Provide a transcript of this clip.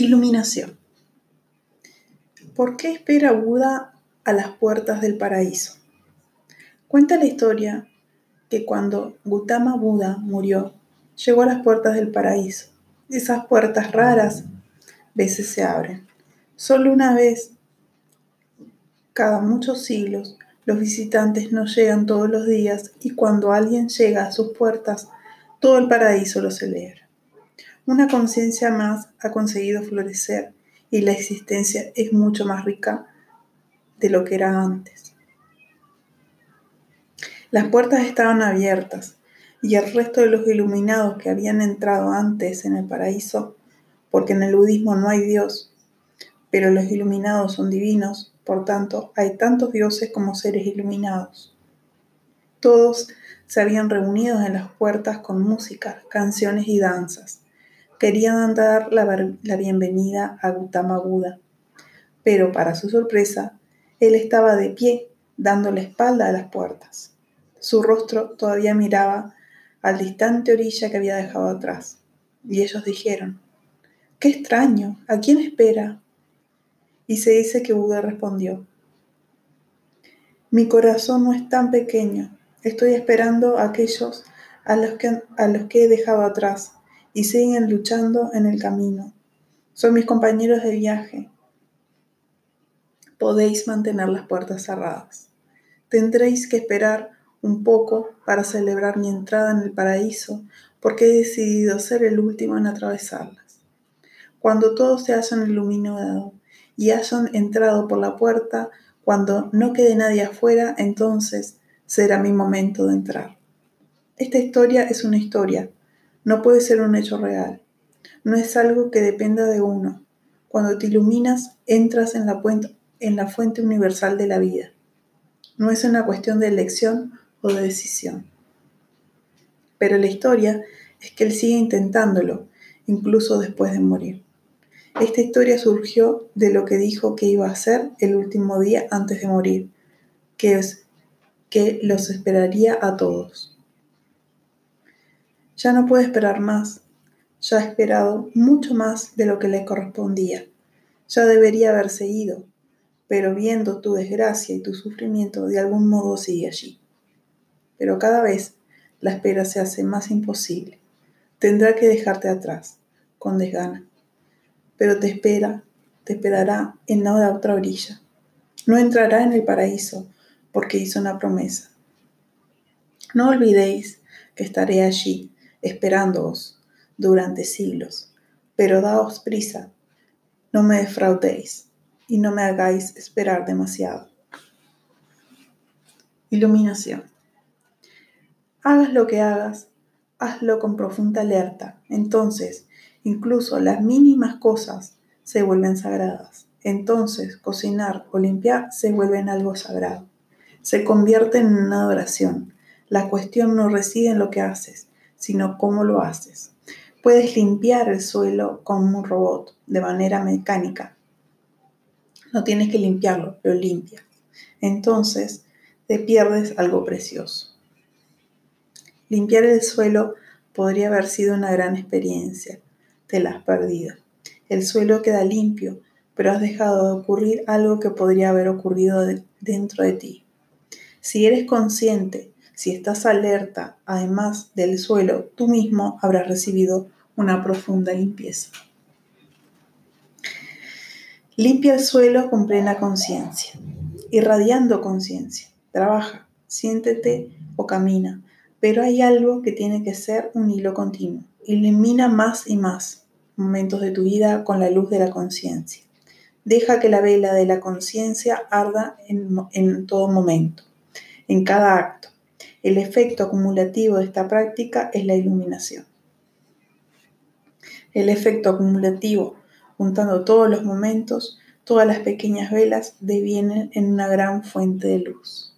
Iluminación. ¿Por qué espera Buda a las puertas del paraíso? Cuenta la historia que cuando Gautama Buda murió, llegó a las puertas del paraíso. Esas puertas raras veces se abren. Solo una vez cada muchos siglos los visitantes no llegan todos los días y cuando alguien llega a sus puertas, todo el paraíso lo celebra. Una conciencia más ha conseguido florecer y la existencia es mucho más rica de lo que era antes. Las puertas estaban abiertas y el resto de los iluminados que habían entrado antes en el paraíso, porque en el budismo no hay Dios, pero los iluminados son divinos, por tanto hay tantos dioses como seres iluminados. Todos se habían reunido en las puertas con música, canciones y danzas querían dar la, bienvenida a Gautama Buda, pero para su sorpresa, él estaba de pie, dando la espalda a las puertas. Su rostro todavía miraba al distante orilla que había dejado atrás, y ellos dijeron, ¡Qué extraño! ¿A quién espera? Y se dice que Buda respondió, Mi corazón no es tan pequeño, estoy esperando a aquellos a los que, a los que he dejado atrás y siguen luchando en el camino. Son mis compañeros de viaje. Podéis mantener las puertas cerradas. Tendréis que esperar un poco para celebrar mi entrada en el paraíso, porque he decidido ser el último en atravesarlas. Cuando todos se hayan iluminado y hayan entrado por la puerta, cuando no quede nadie afuera, entonces será mi momento de entrar. Esta historia es una historia, no puede ser un hecho real. No es algo que dependa de uno. Cuando te iluminas, entras en la, en la fuente universal de la vida. No es una cuestión de elección o de decisión. Pero la historia es que él sigue intentándolo, incluso después de morir. Esta historia surgió de lo que dijo que iba a hacer el último día antes de morir, que es que los esperaría a todos. Ya no puede esperar más. Ya ha esperado mucho más de lo que le correspondía. Ya debería haberse ido, pero viendo tu desgracia y tu sufrimiento, de algún modo sigue allí. Pero cada vez la espera se hace más imposible. Tendrá que dejarte atrás, con desgana. Pero te espera, te esperará en la otra orilla. No entrará en el paraíso porque hizo una promesa. No olvidéis que estaré allí esperándoos durante siglos. Pero daos prisa, no me defraudéis y no me hagáis esperar demasiado. Iluminación. Hagas lo que hagas, hazlo con profunda alerta. Entonces, incluso las mínimas cosas se vuelven sagradas. Entonces, cocinar o limpiar se vuelven algo sagrado. Se convierten en una adoración. La cuestión no reside en lo que haces, sino cómo lo haces. Puedes limpiar el suelo con un robot de manera mecánica. No tienes que limpiarlo, lo limpias. Entonces te pierdes algo precioso. Limpiar el suelo podría haber sido una gran experiencia. Te la has perdido. El suelo queda limpio, pero has dejado de ocurrir algo que podría haber ocurrido dentro de ti. Si eres consciente si estás alerta, además del suelo, tú mismo habrás recibido una profunda limpieza. Limpia el suelo con plena conciencia, irradiando conciencia. Trabaja, siéntete o camina, pero hay algo que tiene que ser un hilo continuo. Ilumina más y más momentos de tu vida con la luz de la conciencia. Deja que la vela de la conciencia arda en, en todo momento, en cada acto el efecto acumulativo de esta práctica es la iluminación. El efecto acumulativo, juntando todos los momentos, todas las pequeñas velas, devienen en una gran fuente de luz.